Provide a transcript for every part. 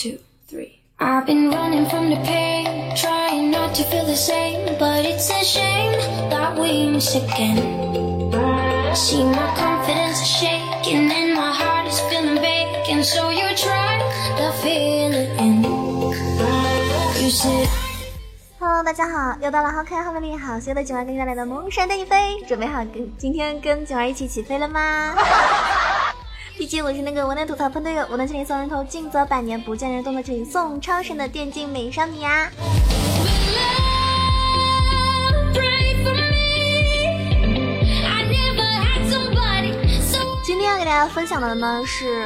two, three. I've been running from the pain, trying not to feel the same, but it's a shame that we miss again. See my confidence is shaking and my heart is feeling vacant, so you try to fill it in. You said. Hello，大家好，又到了好可爱、好美丽、好邪的九儿给你带来的萌山带你飞，准备好跟今天跟九儿一起起飞了吗？我是那个我能吐槽喷队友，我能这里送人头，尽则百年，不见人动的这里送超神的电竞美少女啊！今天要给大家分享的呢是，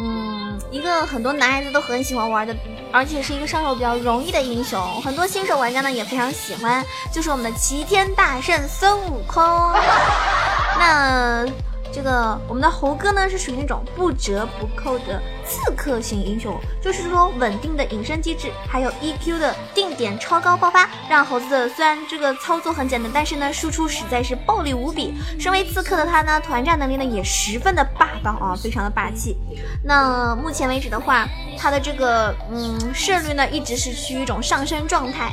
嗯，一个很多男孩子都很喜欢玩的，而且是一个上手比较容易的英雄，很多新手玩家呢也非常喜欢，就是我们的齐天大圣孙悟空。那这个我们的猴哥呢是属于那种不折不扣的刺客型英雄，就是说稳定的隐身机制，还有 EQ 的定点超高爆发，让猴子的虽然这个操作很简单，但是呢输出实在是暴力无比。身为刺客的他呢，团战能力呢也十分的霸道啊，非常的霸气。那目前为止的话，他的这个嗯胜率呢一直是趋于一种上升状态。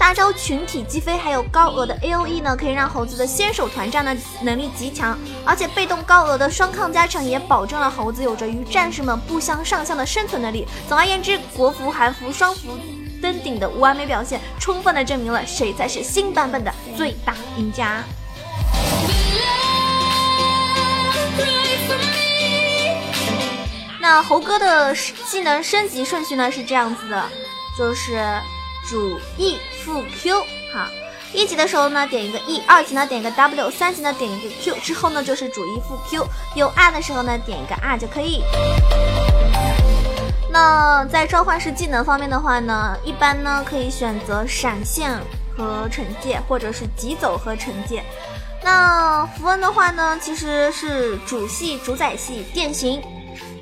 大招群体击飞，还有高额的 A O E 呢，可以让猴子的先手团战的能力极强，而且被动高额的双抗加成也保证了猴子有着与战士们不相上下的生存能力。总而言之，国服、韩服双服登顶的完美表现，充分的证明了谁才是新版本的最大赢家。那猴哥的技能升级顺序呢是这样子的，就是主 E 副 Q 哈。一级的时候呢，点一个 E；二级呢，点一个 W；三级呢，点一个 Q。之后呢，就是主 E 副 Q。有 R 的时候呢，点一个 R 就可以。那在召唤师技能方面的话呢，一般呢可以选择闪现和惩戒，或者是疾走和惩戒。那符文的话呢，其实是主系、主宰系、电刑。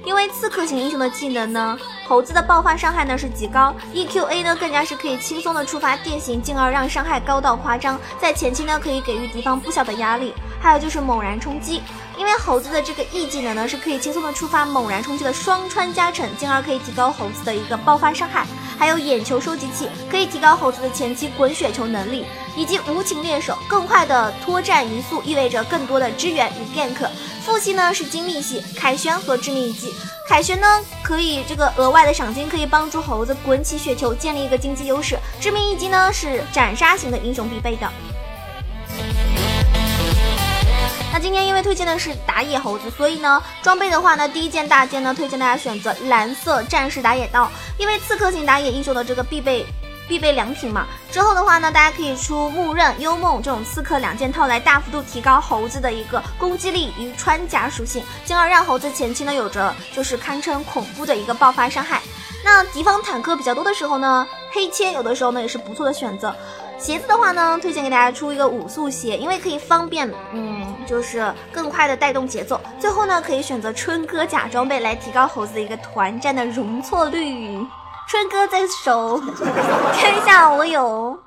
因为刺客型英雄的技能呢，猴子的爆发伤害呢是极高，EQA 呢更加是可以轻松的触发电刑，进而让伤害高到夸张，在前期呢可以给予敌方不小的压力。还有就是猛然冲击，因为猴子的这个 E 技能呢是可以轻松的触发猛然冲击的双穿加成，进而可以提高猴子的一个爆发伤害。还有眼球收集器可以提高猴子的前期滚雪球能力，以及无情猎手更快的脱战移速，意味着更多的支援与 gank。副系呢是精密系，凯旋和致命一击。凯旋呢可以这个额外的赏金可以帮助猴子滚起雪球，建立一个经济优势。致命一击呢是斩杀型的英雄必备的。今天因为推荐的是打野猴子，所以呢，装备的话呢，第一件大件呢，推荐大家选择蓝色战士打野刀，因为刺客型打野英雄的这个必备必备良品嘛。之后的话呢，大家可以出木刃、幽梦这种刺客两件套来大幅度提高猴子的一个攻击力与穿甲属性，进而让猴子前期呢有着就是堪称恐怖的一个爆发伤害。那敌方坦克比较多的时候呢，黑切有的时候呢也是不错的选择。鞋子的话呢，推荐给大家出一个五速鞋，因为可以方便，嗯，就是更快的带动节奏。最后呢，可以选择春哥假装备来提高猴子的一个团战的容错率。春哥在手，看一下我有。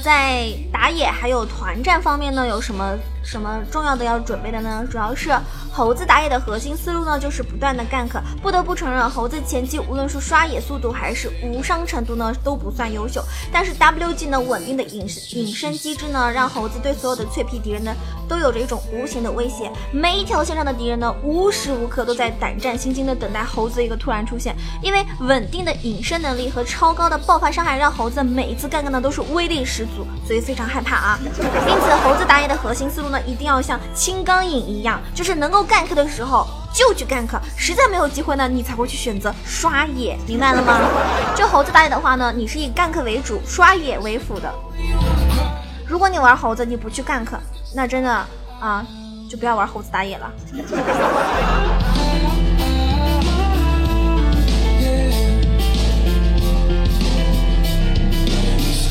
在打野还有团战方面呢，有什么什么重要的要准备的呢？主要是猴子打野的核心思路呢，就是不断的 gank。不得不承认，猴子前期无论是刷野速度还是无伤程度呢，都不算优秀。但是 W 技能稳定的隐隐身机制呢，让猴子对所有的脆皮敌人呢，都有着一种无形的威胁。每一条线上的敌人呢，无时无刻都在胆战心惊的等待猴子一个突然出现。因为稳定的隐身能力和超高的爆发伤害，让猴子每一次 gank 呢都是威力十足，所以非常害怕啊。因此，猴子打野的核心思路呢，一定要像青钢影一样，就是能够 gank 的时候就去 gank，实在没有机会呢，你才会去选择刷野，明白了吗？这猴子打野的话呢，你是以 gank 为主，刷野为辅的。如果你玩猴子，你不去 gank，那真的啊，就不要玩猴子打野了。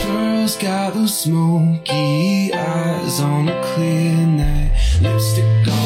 Girls got those smoky eyes on a clear night. Lipstick on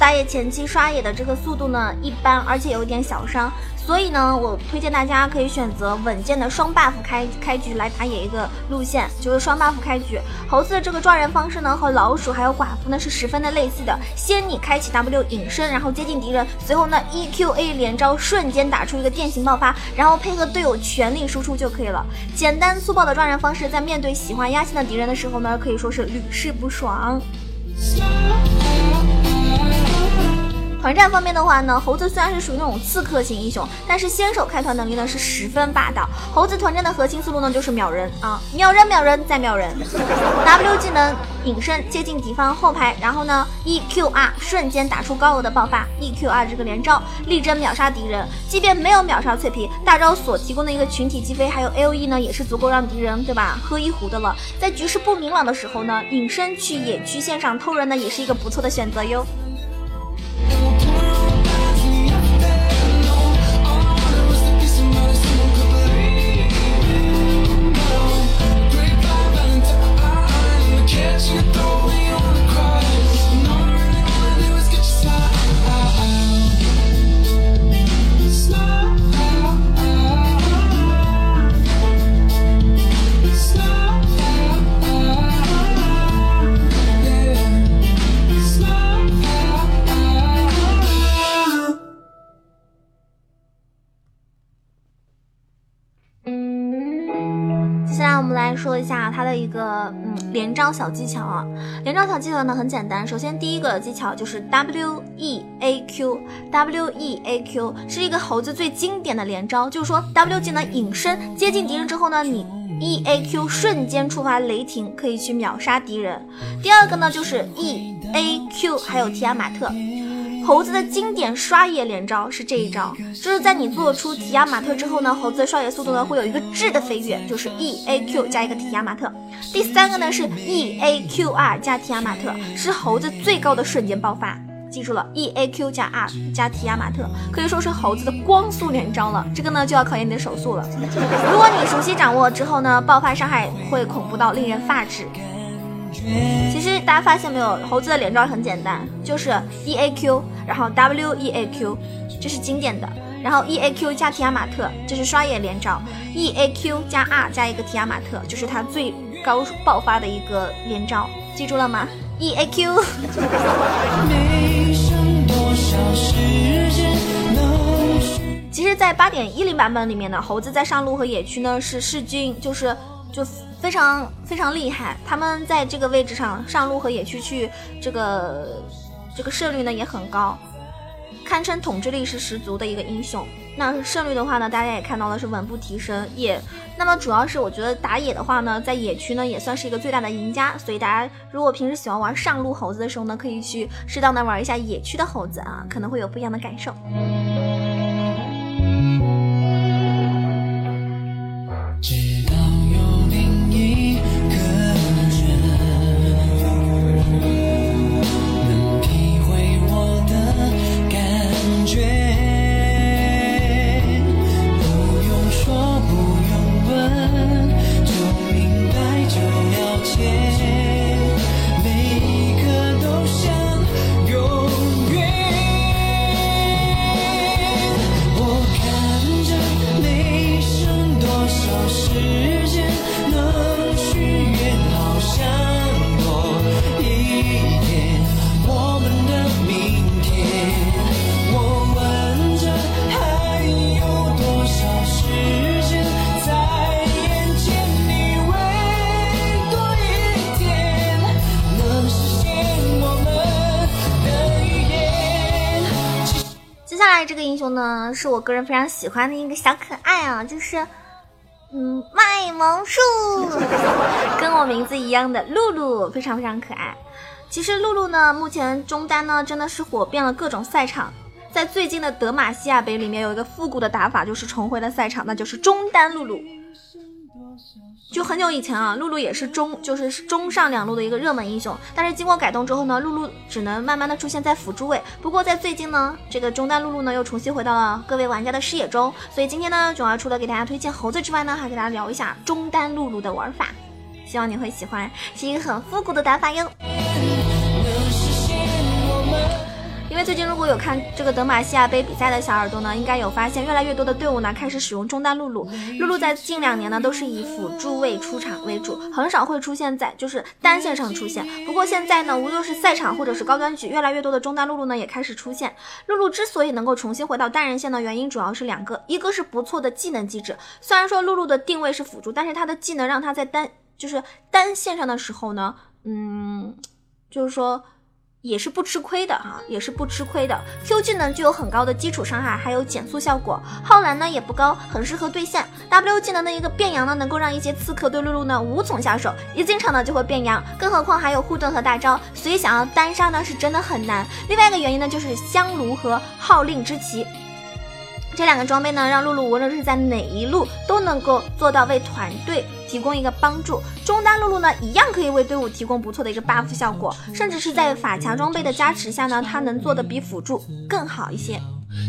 那由于猴子打野前期刷野的这个速度呢一般，而且有一点小伤，所以呢，我推荐大家可以选择稳健的双 buff 开开局来打野一个路线，就是双 buff 开局。猴子的这个抓人方式呢，和老鼠还有寡妇呢是十分的类似的。先你开启 W 隐身，然后接近敌人，随后呢 EQA 连招，瞬间打出一个电刑爆发，然后配合队友全力输出就可以了。简单粗暴的抓人方式，在面对喜欢压线的敌人的时候呢，可以说是屡试不爽。团战方面的话呢，猴子虽然是属于那种刺客型英雄，但是先手开团能力呢是十分霸道。猴子团战的核心思路呢就是秒人啊，秒人秒人再秒人。W 技能隐身接近敌方后排，然后呢 EQR 瞬间打出高额的爆发，EQR 这个连招力争秒杀敌人。即便没有秒杀脆皮，大招所提供的一个群体击飞，还有 AOE 呢也是足够让敌人对吧喝一壶的了。在局势不明朗的时候呢，隐身去野区线上偷人呢也是一个不错的选择哟。一下它的一个嗯连招小技巧啊，连招小技巧呢很简单，首先第一个技巧就是 W E A Q，W E A Q 是一个猴子最经典的连招，就是说 W 技能隐身接近敌人之后呢，你 E A Q 瞬间触发雷霆可以去秒杀敌人。第二个呢就是 E A Q 还有提亚马特。猴子的经典刷野连招是这一招，就是在你做出提亚马特之后呢，猴子的刷野速度呢会有一个质的飞跃，就是 E A Q 加一个提亚马特。第三个呢是 E A Q R 加提亚马特，是猴子最高的瞬间爆发。记住了，E A Q 加 R 加提亚马特，可以说是猴子的光速连招了。这个呢就要考验你的手速了。如果你熟悉掌握之后呢，爆发伤害会恐怖到令人发指。其实大家发现没有，猴子的连招很简单，就是 E A Q，然后 W E A Q，这是经典的，然后 E A Q 加提亚马特，这是刷野连招，E A Q 加 R 加一个提亚马特，就是他最高爆发的一个连招，记住了吗？E A Q。其实，在八点一零版本里面呢，猴子在上路和野区呢是弑君，就是就。非常非常厉害，他们在这个位置上上路和野区去，这个这个胜率呢也很高，堪称统治力是十足的一个英雄。那胜率的话呢，大家也看到了是稳步提升，也那么主要是我觉得打野的话呢，在野区呢也算是一个最大的赢家。所以大家如果平时喜欢玩上路猴子的时候呢，可以去适当的玩一下野区的猴子啊，可能会有不一样的感受。这个英雄呢，是我个人非常喜欢的一个小可爱啊，就是，嗯，卖萌树，跟我名字一样的露露，非常非常可爱。其实露露呢，目前中单呢真的是火遍了各种赛场，在最近的德玛西亚杯里面有一个复古的打法，就是重回了赛场，那就是中单露露。就很久以前啊，露露也是中，就是中上两路的一个热门英雄。但是经过改动之后呢，露露只能慢慢的出现在辅助位。不过在最近呢，这个中单露露呢又重新回到了各位玩家的视野中。所以今天呢，囧儿除了给大家推荐猴子之外呢，还给大家聊一下中单露露的玩法。希望你会喜欢，是一个很复古的打法哟。最近如果有看这个德玛西亚杯比赛的小耳朵呢，应该有发现越来越多的队伍呢开始使用中单露露。露露在近两年呢都是以辅助位出场为主，很少会出现在就是单线上出现。不过现在呢，无论是赛场或者是高端局，越来越多的中单露露呢也开始出现。露露之所以能够重新回到单人线的原因主要是两个，一个是不错的技能机制。虽然说露露的定位是辅助，但是她的技能让她在单就是单线上的时候呢，嗯，就是说。也是不吃亏的哈，也是不吃亏的。Q 技能具有很高的基础伤害，还有减速效果。耗蓝呢也不高，很适合对线。W 技能的一个变羊呢，能够让一些刺客对露露呢无从下手，一进场呢就会变羊。更何况还有护盾和大招，所以想要单杀呢是真的很难。另外一个原因呢就是香炉和号令之旗。这两个装备呢，让露露无论是在哪一路都能够做到为团队提供一个帮助。中单露露呢，一样可以为队伍提供不错的一个 buff 效果，甚至是在法强装备的加持下呢，它能做的比辅助更好一些。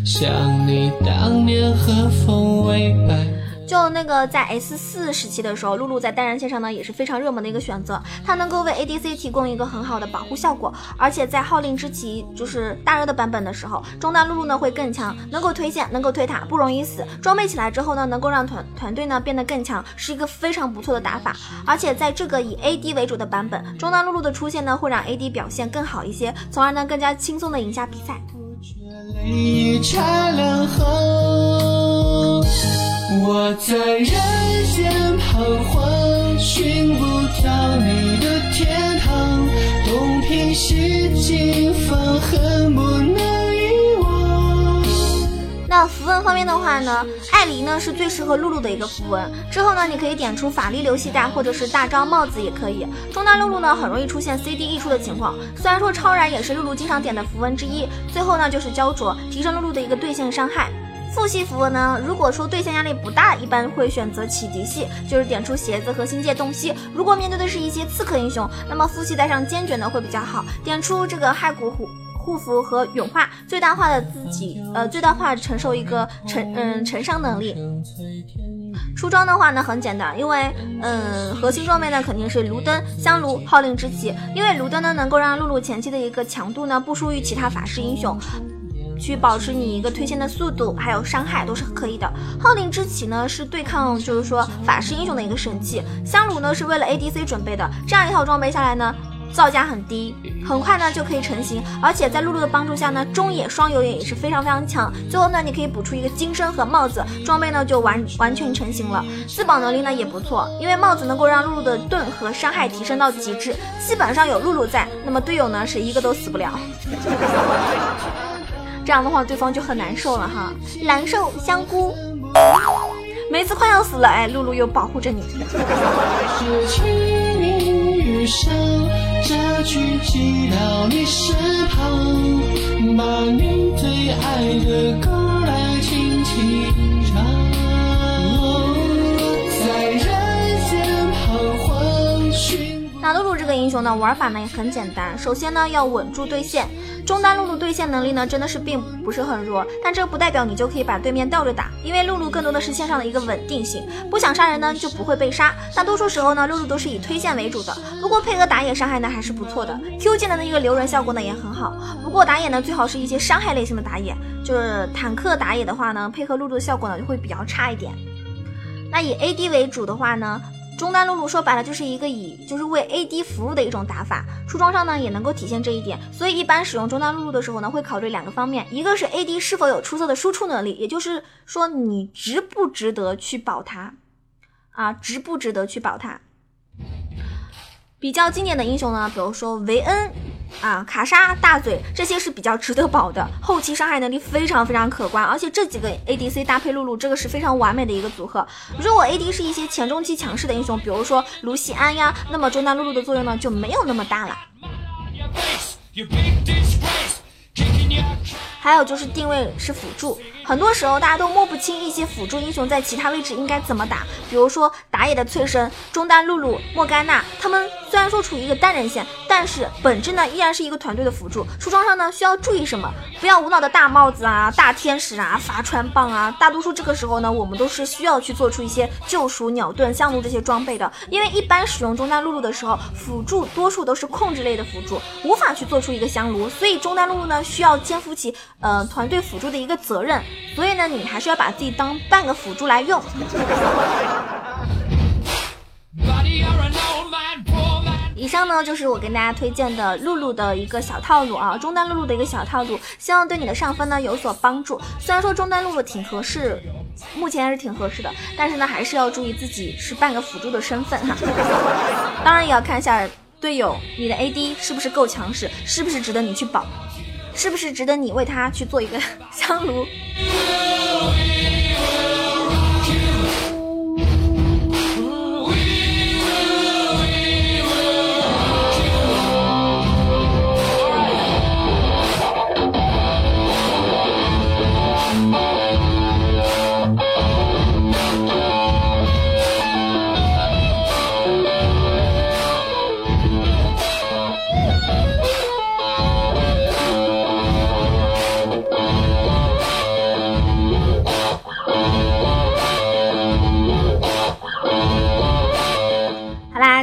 想你当年和风微摆。就那个在 S 四时期的时候，露露在单人线上呢也是非常热门的一个选择，它能够为 ADC 提供一个很好的保护效果，而且在号令之旗就是大热的版本的时候，中单露露呢会更强，能够推线，能够推塔，不容易死。装备起来之后呢，能够让团团队呢变得更强，是一个非常不错的打法。而且在这个以 AD 为主的版本，中单露露的出现呢会让 AD 表现更好一些，从而呢更加轻松的赢下比赛。我在人间彷徨，寻不到你的天堂，东拼西凑，放恨不能遗忘。那符文方面的话呢，艾琳呢是最适合露露的一个符文。之后呢，你可以点出法力流系带，或者是大招帽子也可以。中单露露呢很容易出现 CD 溢出的情况，虽然说超燃也是露露经常点的符文之一。最后呢就是焦灼，提升露露的一个对线伤害。副系符文呢？如果说对线压力不大，一般会选择启迪系，就是点出鞋子和星界洞悉。如果面对的是一些刺客英雄，那么副系带上坚决呢会比较好，点出这个骸骨护护符和永化，最大化的自己呃最大化承受一个承嗯承伤能力。出装的话呢很简单，因为嗯核心装备呢肯定是炉灯、香炉、号令之旗，因为炉灯呢能够让露露前期的一个强度呢不输于其他法师英雄。去保持你一个推线的速度，还有伤害都是可以的。号令之旗呢是对抗，就是说法师英雄的一个神器。香炉呢是为了 ADC 准备的，这样一套装备下来呢，造价很低，很快呢就可以成型。而且在露露的帮助下呢，中野双有野也是非常非常强。最后呢，你可以补出一个金身和帽子，装备呢就完完全成型了。自保能力呢也不错，因为帽子能够让露露的盾和伤害提升到极致。基本上有露露在，那么队友呢是一个都死不了。这样的话，对方就很难受了哈。难受香菇，梅子快要死了，哎，露露又保护着你。那露露这个英雄呢，玩法呢也很简单。首先呢，要稳住对线。中单露露对线能力呢，真的是并不是很弱，但这不代表你就可以把对面吊着打，因为露露更多的是线上的一个稳定性，不想杀人呢就不会被杀。大多数时候呢，露露都是以推线为主的，不过配合打野伤害呢还是不错的，Q 技能的一个留人效果呢也很好。不过打野呢最好是一些伤害类型的打野，就是坦克打野的话呢，配合露露的效果呢就会比较差一点。那以 AD 为主的话呢？中单露露说白了就是一个以就是为 AD 服务的一种打法，出装上呢也能够体现这一点。所以一般使用中单露露的时候呢，会考虑两个方面，一个是 AD 是否有出色的输出能力，也就是说你值不值得去保他啊，值不值得去保他。比较经典的英雄呢，比如说维恩。啊，卡莎、大嘴这些是比较值得保的，后期伤害能力非常非常可观，而且这几个 ADC 搭配露露，这个是非常完美的一个组合。如果 AD 是一些前中期强势的英雄，比如说卢锡安呀，那么中单露露的作用呢就没有那么大了。还有就是定位是辅助，很多时候大家都摸不清一些辅助英雄在其他位置应该怎么打，比如说打野的翠生、中单露露、莫甘娜，他们虽然说处于一个单人线，但是本质呢依然是一个团队的辅助。出装上呢需要注意什么？不要无脑的大帽子啊、大天使啊、发穿棒啊。大多数这个时候呢，我们都是需要去做出一些救赎、鸟盾、香炉这些装备的，因为一般使用中单露露的时候，辅助多数都是控制类的辅助，无法去做出一个香炉，所以中单露露呢需要肩负起呃团队辅助的一个责任。所以呢，你还是要把自己当半个辅助来用。以上呢就是我跟大家推荐的露露的一个小套路啊，中单露露的一个小套路，希望对你的上分呢有所帮助。虽然说中单露露挺合适，目前还是挺合适的，但是呢还是要注意自己是半个辅助的身份哈。当然也要看一下队友，你的 AD 是不是够强势，是不是值得你去保。是不是值得你为他去做一个 香炉？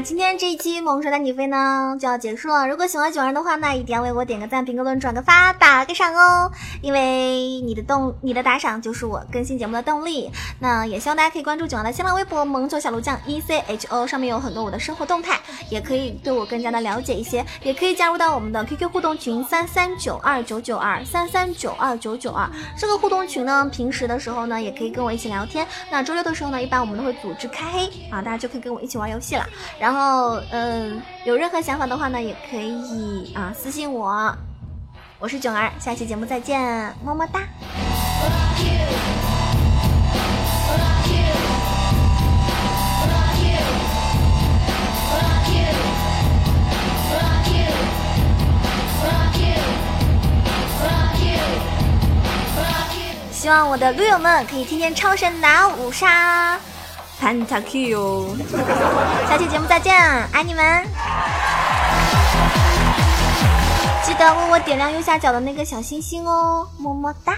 今天这一期《萌蛇带你飞》呢就要结束了。如果喜欢九儿的话呢，一定要为我点个赞、评个论、转个发、打个赏哦！因为你的动、你的打赏就是我更新节目的动力。那也希望大家可以关注九儿的新浪微博“萌宠小鹿酱 E C H O”，上面有很多我的生活动态，也可以对我更加的了解一些。也可以加入到我们的 QQ 互动群三三九二九九二三三九二九九二。这个互动群呢，平时的时候呢，也可以跟我一起聊天。那周六的时候呢，一般我们都会组织开黑啊，大家就可以跟我一起玩游戏了。然后，嗯，有任何想法的话呢，也可以啊私信我。我是囧儿，下期节目再见，么么哒。希望我的撸友们可以天天超神拿五杀。Pentakill，下期节目再见，爱你们！记得为我点亮右下角的那个小心心哦，么么哒。